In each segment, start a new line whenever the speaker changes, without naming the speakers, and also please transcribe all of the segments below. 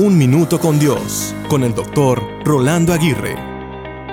Un Minuto con Dios, con el doctor Rolando Aguirre.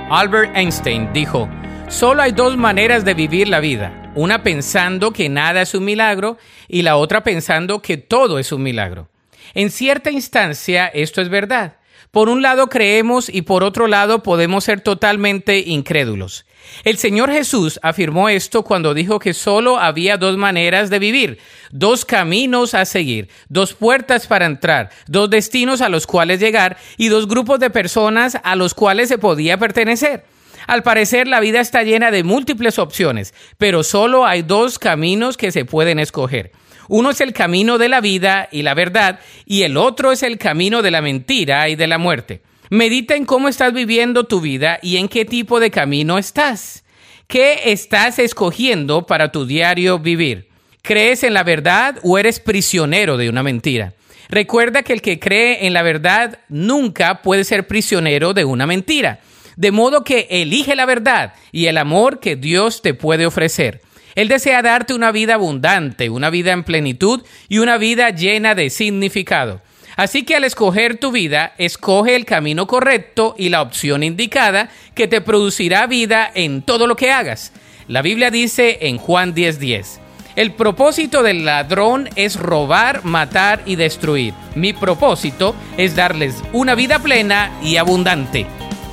Albert Einstein dijo, solo hay dos maneras de vivir la vida, una pensando que nada es un milagro y la otra pensando que todo es un milagro. En cierta instancia esto es verdad. Por un lado creemos y por otro lado podemos ser totalmente incrédulos. El Señor Jesús afirmó esto cuando dijo que solo había dos maneras de vivir, dos caminos a seguir, dos puertas para entrar, dos destinos a los cuales llegar y dos grupos de personas a los cuales se podía pertenecer. Al parecer la vida está llena de múltiples opciones, pero solo hay dos caminos que se pueden escoger. Uno es el camino de la vida y la verdad, y el otro es el camino de la mentira y de la muerte. Medita en cómo estás viviendo tu vida y en qué tipo de camino estás. ¿Qué estás escogiendo para tu diario vivir? ¿Crees en la verdad o eres prisionero de una mentira? Recuerda que el que cree en la verdad nunca puede ser prisionero de una mentira. De modo que elige la verdad y el amor que Dios te puede ofrecer. Él desea darte una vida abundante, una vida en plenitud y una vida llena de significado. Así que al escoger tu vida, escoge el camino correcto y la opción indicada que te producirá vida en todo lo que hagas. La Biblia dice en Juan 10:10, el propósito del ladrón es robar, matar y destruir. Mi propósito es darles una vida plena y abundante.